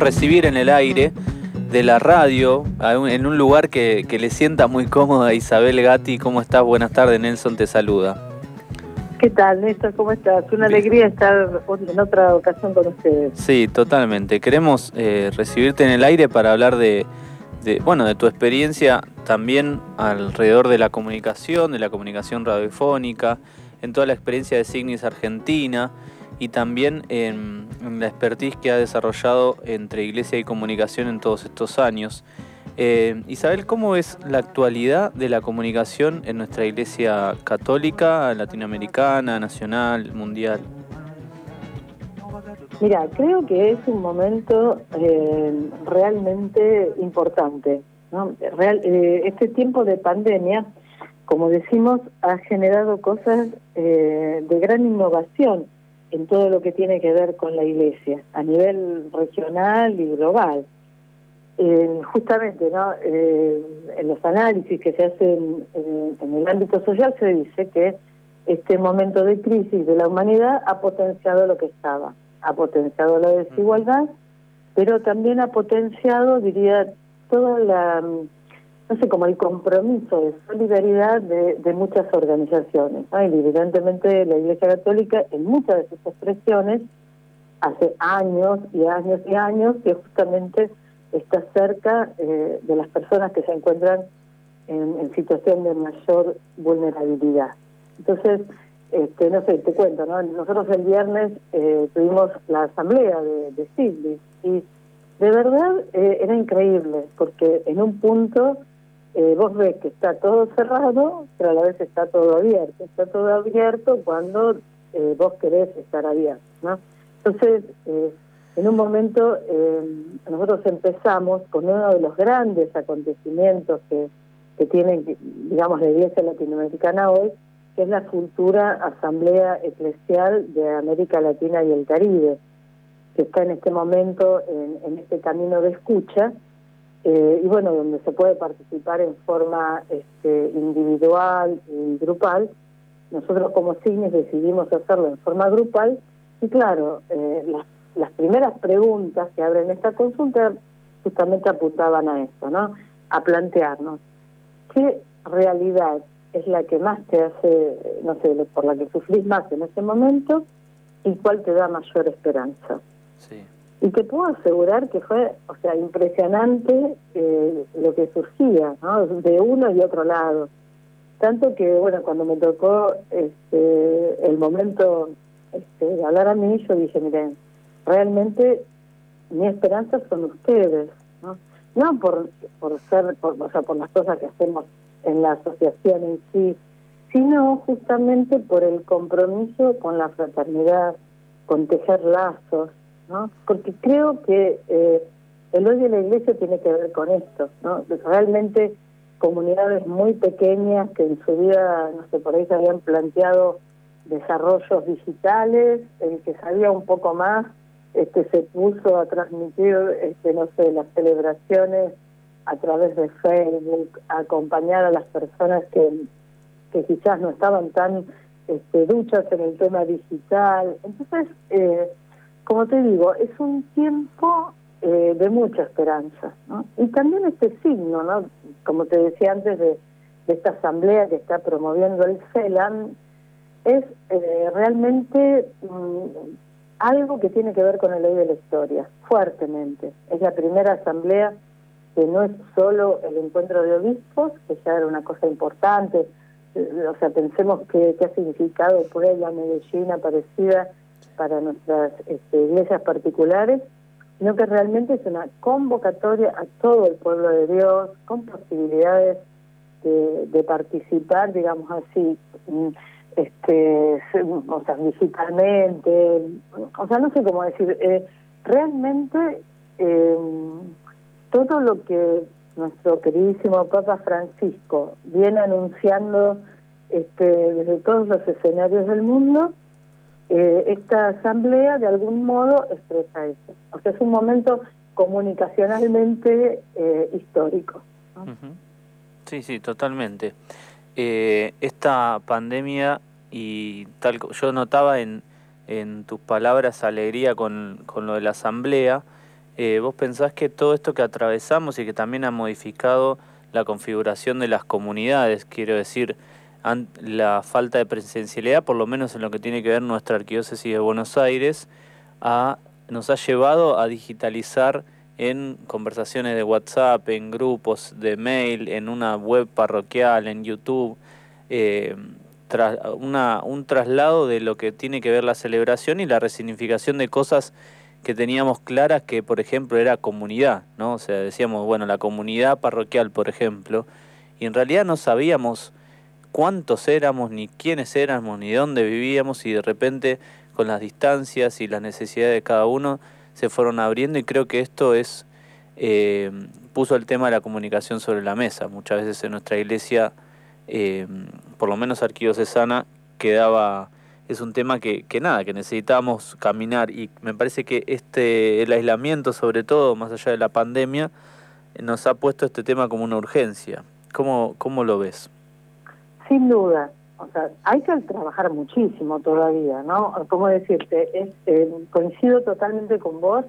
recibir en el aire de la radio, en un lugar que, le sienta muy cómoda Isabel Gatti. ¿Cómo estás? Buenas tardes, Nelson te saluda. ¿Qué tal, Néstor? ¿Cómo estás? Una alegría estar en otra ocasión con ustedes. Sí, totalmente. Queremos eh, recibirte en el aire para hablar de, bueno, de tu experiencia también alrededor de la comunicación, de la comunicación radiofónica, en toda la experiencia de Signis Argentina y también en, la expertise que ha desarrollado entre iglesia y comunicación en todos estos años. Eh, Isabel, ¿cómo es la actualidad de la comunicación en nuestra iglesia católica, latinoamericana, nacional, mundial? Mira, creo que es un momento eh, realmente importante. Eh, este tiempo de pandemia, como decimos, ha generado cosas de gran innovación en todo lo que tiene que ver con la iglesia, a nivel regional y global. Eh, justamente ¿no? Eh, en los análisis que se hacen en, el ámbito social se dice que este momento de crisis de la humanidad ha potenciado lo que estaba, ha potenciado la desigualdad, pero también ha potenciado, diría, toda la no sé, como el compromiso de solidaridad de, muchas organizaciones. Y evidentemente la Iglesia Católica en muchas de sus expresiones hace años y años y años que justamente está cerca eh, de las personas que se encuentran en, situación de mayor vulnerabilidad. Entonces, este, no sé, te cuento, ¿no? Nosotros el viernes eh, tuvimos la asamblea de, de y de verdad eh, era increíble porque en un punto eh, vos ves que está todo cerrado, pero a la vez está todo abierto. Está todo abierto cuando eh, vos querés estar abierto, ¿no? Entonces, eh, en un momento nosotros empezamos con uno de los grandes acontecimientos que, que tiene, digamos, la Iglesia Latinoamericana hoy, que es la futura Asamblea Eclesial de América Latina y el Caribe, que está en este momento en, en este camino de escucha, eh, y bueno, donde se puede participar en forma este, individual y grupal. Nosotros como CIGNES decidimos hacerlo en forma grupal y claro, eh, las, las primeras preguntas que abren esta consulta justamente apuntaban a esto, ¿no? A plantearnos qué realidad es la que más te hace, no sé, por la que sufrís más en ese momento y cuál te da mayor esperanza. Sí. Y te puedo asegurar que fue, o sea, impresionante eh, lo que surgía. De uno y otro lado. Tanto que, bueno, cuando me tocó este, el momento este, de hablar a mí, yo dije, miren, realmente mi esperanza son ustedes, ¿no? No por, por ser, o sea, por las cosas que hacemos en la asociación en sí, sino justamente por el compromiso con la fraternidad, con tejer lazos, porque creo que eh, el hoy de la iglesia tiene que ver con esto, ¿no? Realmente comunidades muy pequeñas que en su vida, no sé, por ahí se habían planteado desarrollos digitales, el que sabía un poco más este se puso a transmitir, este no sé, las celebraciones a través de Facebook, a acompañar a las personas que, que quizás no estaban tan este, duchas en el tema digital. Entonces, eh, como te digo, es un tiempo eh, de mucha esperanza. ¿no? Y también este signo, ¿no? como te decía antes, de, esta asamblea que está promoviendo el CELAM, es eh, realmente mm, algo que tiene que ver con el ley de la historia, fuertemente. Es la primera asamblea que no es solo el encuentro de obispos, que ya era una cosa importante, eh, o sea, pensemos que ha significado Puebla, Medellín, aparecida para nuestras este, iglesias particulares, sino que realmente es una convocatoria a todo el pueblo de Dios, con posibilidades de, participar, digamos así, mm, este, o sea, digitalmente, o sea, no sé cómo decir, eh, realmente em, todo lo que nuestro queridísimo Papa Francisco viene anunciando este, desde todos los escenarios del mundo, eh, esta asamblea de algún modo expresa eso. O sea, es un momento comunicacionalmente eh, histórico. Sí, sí, totalmente. Eh, esta pandemia y tal, yo notaba en, en tus palabras alegría con, con lo de la asamblea, eh, ¿vos pensás que todo esto que atravesamos y que también ha modificado la configuración de las comunidades, quiero decir, la falta de presencialidad, por lo menos en lo que tiene que ver nuestra arquidiócesis de Buenos Aires, nos ha llevado a digitalizar en conversaciones de WhatsApp, en grupos de mail, en una web parroquial, en YouTube, eh, una, un traslado de lo que tiene que ver la celebración y la resignificación de cosas que teníamos claras que, por ejemplo, era comunidad, ¿no? O sea, decíamos, bueno, la comunidad parroquial, por ejemplo, y en realidad no sabíamos cuántos éramos, ni quiénes éramos, ni dónde vivíamos, y de repente, con las distancias y las necesidades de cada uno, se fueron abriendo, y creo que esto es, eh, puso el tema de la comunicación sobre la mesa. Muchas veces en nuestra iglesia, eh, por lo menos arquidiocesana, quedaba es un tema que, que nada, que necesitamos caminar y me parece que este el aislamiento, sobre todo más allá de la pandemia, nos ha puesto este tema como una urgencia. ¿Cómo, cómo lo ves? Sin duda, o sea, hay que trabajar muchísimo todavía, ¿no? ¿Cómo decirte? Eh, coincido totalmente con vos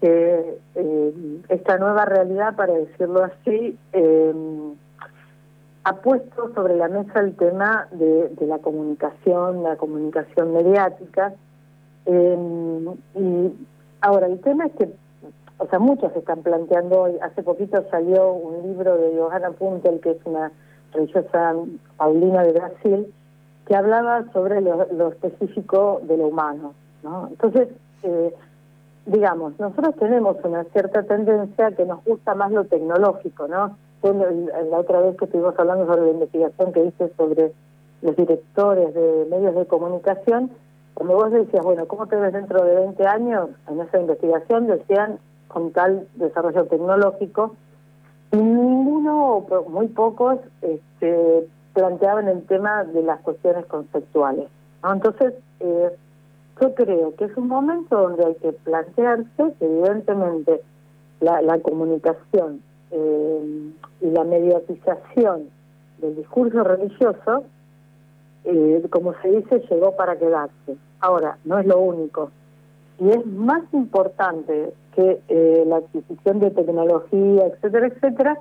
que eh, esta nueva realidad, para decirlo así, eh, ha puesto sobre la mesa el tema de, la comunicación, la comunicación mediática. Em, y ahora, el tema es que, o sea, muchos están planteando hoy, hace poquito salió un libro de Johanna Puntel, que es una religiosa paulina de Brasil, que hablaba sobre lo, específico de lo humano. ¿no? Entonces, eh, digamos, nosotros tenemos una cierta tendencia que nos gusta más lo tecnológico, ¿no? la otra vez que estuvimos hablando sobre la investigación que hice sobre los directores de medios de comunicación, cuando vos decías, bueno, ¿cómo te ves dentro de 20 años? En esa investigación decían con tal desarrollo tecnológico, ninguno, o muy pocos, este, planteaban el tema de las cuestiones conceptuales. Entonces, eh, yo creo que es un momento donde hay que plantearse que evidentemente la, comunicación eh, y la mediatización del discurso religioso, eh, como se dice, llegó para quedarse. Ahora, no es lo único. Y es más importante que eh, la adquisición de tecnología, etcétera, etcétera,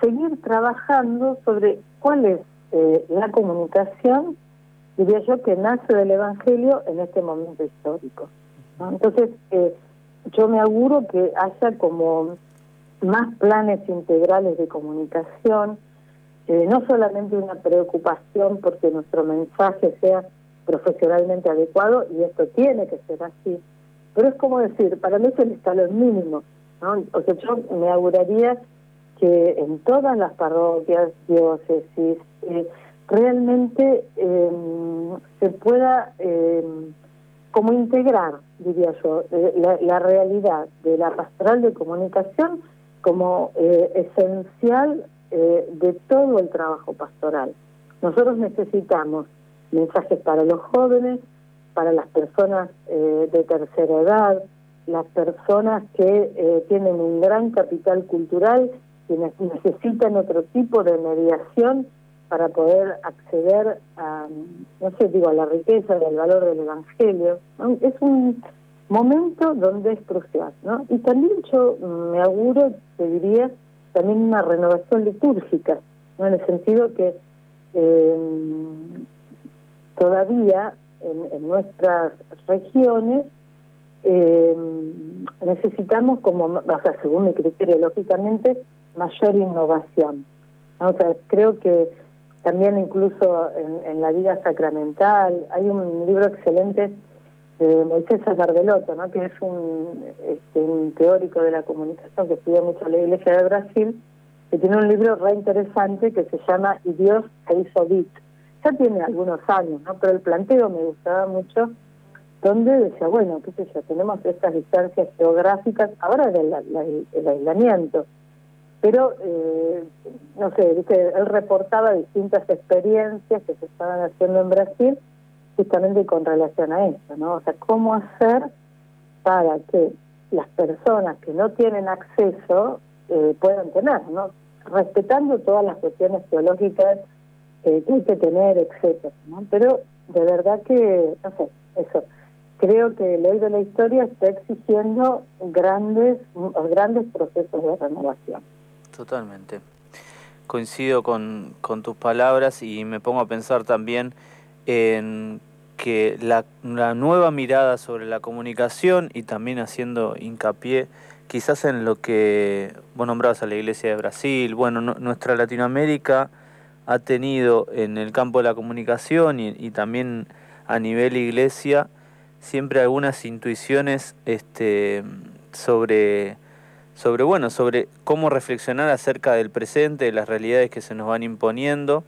seguir trabajando sobre cuál es eh, la comunicación, diría yo, que nace del Evangelio en este momento histórico. Entonces, yo me auguro que haya como más planes integrales de comunicación, eh, no solamente una preocupación porque nuestro mensaje sea profesionalmente adecuado, y esto tiene que ser así, pero es como decir, para mí es el escalón mínimo. ¿no? O sea, yo me auguraría que en todas las parroquias, diócesis, eh, realmente em, se pueda em, como integrar, diría yo, eh, la, la realidad de la pastoral de comunicación como eh, esencial eh, de todo el trabajo pastoral. Nosotros necesitamos mensajes para los jóvenes, para las personas eh, de tercera edad, las personas que tienen un gran capital cultural, quienes necesitan otro tipo de mediación para poder acceder a, no sé, digo, a la riqueza y al valor del Evangelio. Es un momento donde es crucial, ¿no? Y también yo me auguro, te diría, también una renovación litúrgica, ¿no? En el sentido que eh, todavía en, nuestras regiones eh, necesitamos como, o sea, según mi criterio, lógicamente, mayor innovación. O sea, creo que también incluso en, la vida sacramental hay un libro excelente de Moisés Sacerdote, ¿no? que es un, este, un teórico de la comunicación que estudia mucho la Iglesia de Brasil, que tiene un libro re interesante que se llama Y Dios se hizo bit. Ya tiene algunos años, ¿no? pero el planteo me gustaba mucho, donde decía, bueno, qué sé yo, tenemos estas distancias geográficas, ahora del el aislamiento, pero, eh, no sé, él reportaba distintas experiencias que se estaban haciendo en Brasil, justamente con relación a eso, ¿no? O sea, cómo hacer para que las personas que no tienen acceso eh, puedan tener, ¿no? Respetando todas las cuestiones teológicas que hay que tener, etcétera, ¿no? Pero de verdad que, no sé, eso, creo que el ley de la historia está exigiendo grandes, grandes procesos de renovación. Totalmente. Coincido con, tus palabras y me pongo a pensar también en que la, nueva mirada sobre la comunicación y también haciendo hincapié quizás en lo que vos nombrabas a la Iglesia de Brasil, bueno, nuestra Latinoamérica ha tenido en el campo de la comunicación y, también a nivel iglesia siempre algunas intuiciones este, sobre, sobre, bueno, sobre cómo reflexionar acerca del presente, de las realidades que se nos van imponiendo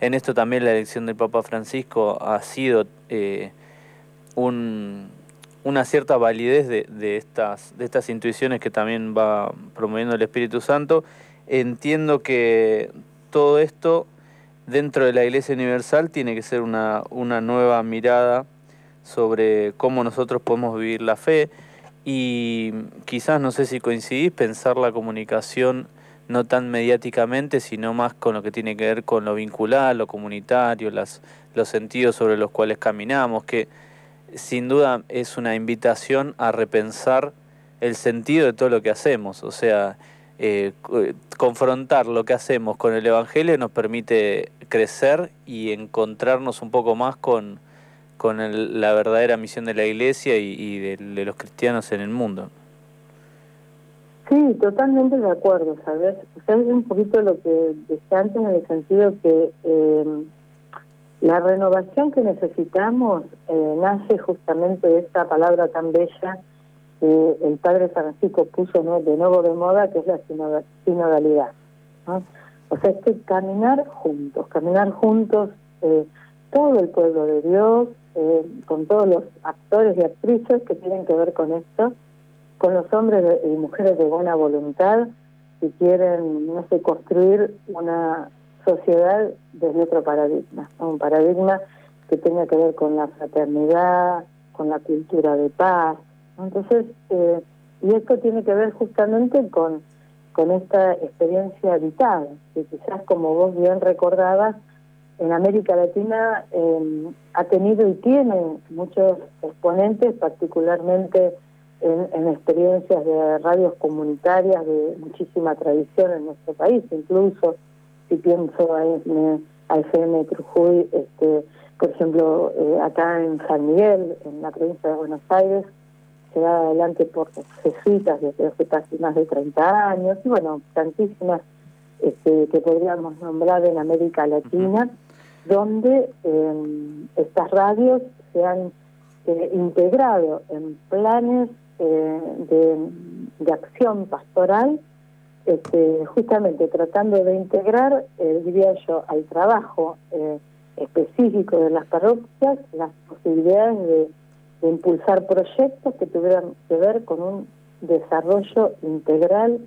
en esto también la elección del Papa Francisco ha sido eh, una cierta validez de, estas, de estas intuiciones que también va promoviendo el Espíritu Santo. Entiendo que todo esto dentro de la Iglesia Universal tiene que ser una, una nueva mirada sobre cómo nosotros podemos vivir la fe. Y quizás, no sé si coincidís, pensar la comunicación no tan mediáticamente, sino más con lo que tiene que ver con lo vincular, lo comunitario, las, los sentidos sobre los cuales caminamos, que sin duda es una invitación a repensar el sentido de todo lo que hacemos, o sea, eh, confrontar lo que hacemos con el Evangelio nos permite crecer y encontrarnos un poco más con, con la verdadera misión de la Iglesia y, de los cristianos en el mundo. Sí, totalmente de acuerdo, ¿sabes? es un poquito lo que decía antes en el sentido que eh, la renovación que necesitamos eh, nace justamente de esta palabra tan bella que el padre Francisco puso de nuevo de moda, que es la sinodalidad. O sea, es que caminar juntos, caminar juntos eh, todo el pueblo de Dios, con todos los actores y actrices que tienen que ver con esto, con los hombres y mujeres de buena voluntad que quieren, no sé, construir una sociedad desde otro paradigma, un paradigma que tenga que ver con la fraternidad, con la cultura de paz. Entonces, eh, y esto tiene que ver justamente con, con esta experiencia vital, que quizás como vos bien recordabas, en América Latina eh, ha tenido y tiene muchos exponentes, particularmente en, experiencias de radios comunitarias de muchísima tradición en nuestro país, incluso si pienso en, a FM Trujuy, este, por ejemplo, eh, acá en San Miguel, en la provincia de Buenos Aires, se da adelante por jesuitas desde hace casi más de 30 años, y bueno, tantísimas este, que podríamos nombrar en América Latina, donde em, estas radios se han eh, integrado en planes eh, de, acción pastoral, este, justamente tratando de integrar, eh, diría yo, al trabajo eh, específico de las parroquias las posibilidades de, impulsar proyectos que tuvieran que ver con un desarrollo integral,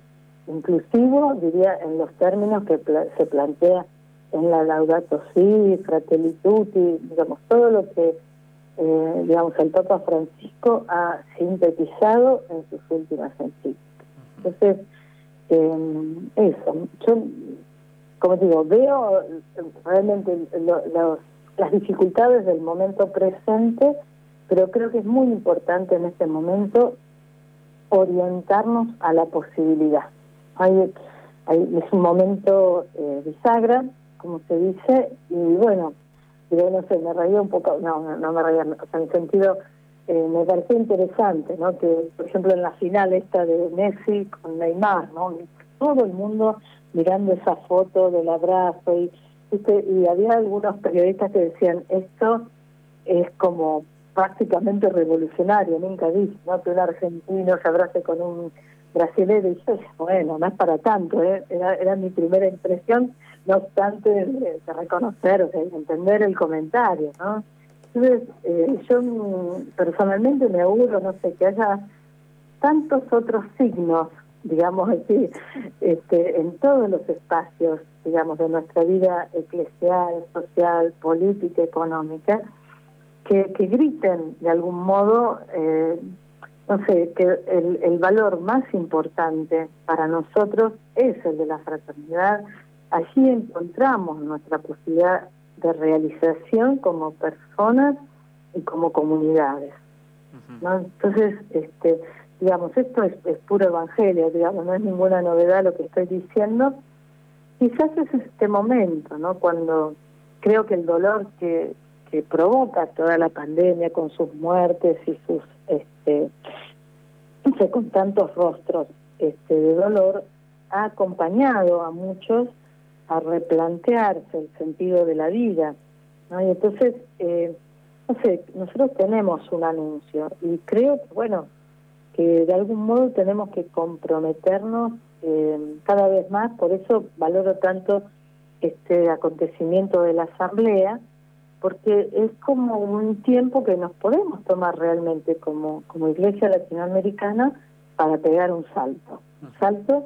inclusivo, diría, en los términos que se plantea en la Laudato Si, Fratelli Tutti, digamos, todo lo que eh, digamos, el Papa Francisco ha sintetizado en sus últimas encíclicas. Entonces, eh, eso, yo, como digo, veo realmente las dificultades del momento presente, pero creo que es muy importante en este momento orientarnos a la posibilidad. Hay, hay, es un momento eh, bisagra, como se dice, y bueno, yo no sé, me reía un poco, no, no, me reía, o sea, en sentido, eh, me pareció interesante, ¿no? Que, por ejemplo, en la final esta de Messi con Neymar, ¿no? Todo el mundo mirando esa foto del abrazo y, y había algunos periodistas que decían, esto es como prácticamente revolucionario, nunca vi, ¿no? Que un argentino se abrace con un brasileño y yo, bueno, no es para tanto, ¿eh? era, era mi primera impresión no obstante de, reconocer, o sea, entender el comentario, ¿no? Entonces, eh, yo personalmente me auguro, no sé, que haya tantos otros signos, digamos así, este, en todos los espacios, digamos, de nuestra vida eclesial, social, política, económica, que, que griten de algún modo, eh, no sé, que el, el valor más importante para nosotros es el de la fraternidad, allí encontramos nuestra posibilidad de realización como personas y como comunidades. Entonces, este, digamos, esto es, puro evangelio, digamos, no es ninguna novedad lo que estoy diciendo. Quizás es este momento, ¿no? Cuando creo que el dolor que, que provoca toda la pandemia con sus muertes y sus, este, con tantos rostros este, de dolor, ha acompañado a muchos a replantearse el sentido de la vida. ¿no? Y entonces, eh, no sé, nosotros tenemos un anuncio y creo que, bueno, que de algún modo tenemos que comprometernos eh, cada vez más, por eso valoro tanto este acontecimiento de la asamblea, porque es como un tiempo que nos podemos tomar realmente como, como iglesia latinoamericana para pegar un salto, un salto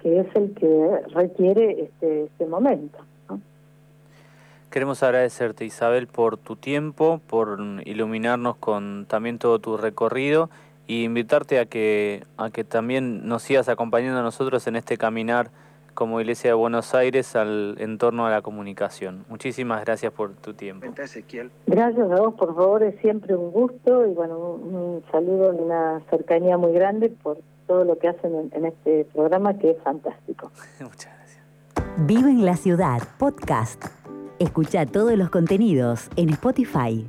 que es el que requiere este, este momento. Queremos agradecerte Isabel por tu tiempo, por iluminarnos con también todo tu recorrido y invitarte a que, a que también nos sigas acompañando a nosotros en este caminar como Iglesia de Buenos Aires al entorno a la comunicación. Muchísimas gracias por tu tiempo. Gracias a vos, por favor, es siempre un gusto y bueno, un, saludo y una cercanía muy grande por todo lo que hacen en, este programa que es fantástico. Muchas gracias. Vive en la ciudad, podcast. Escucha todos los contenidos en Spotify.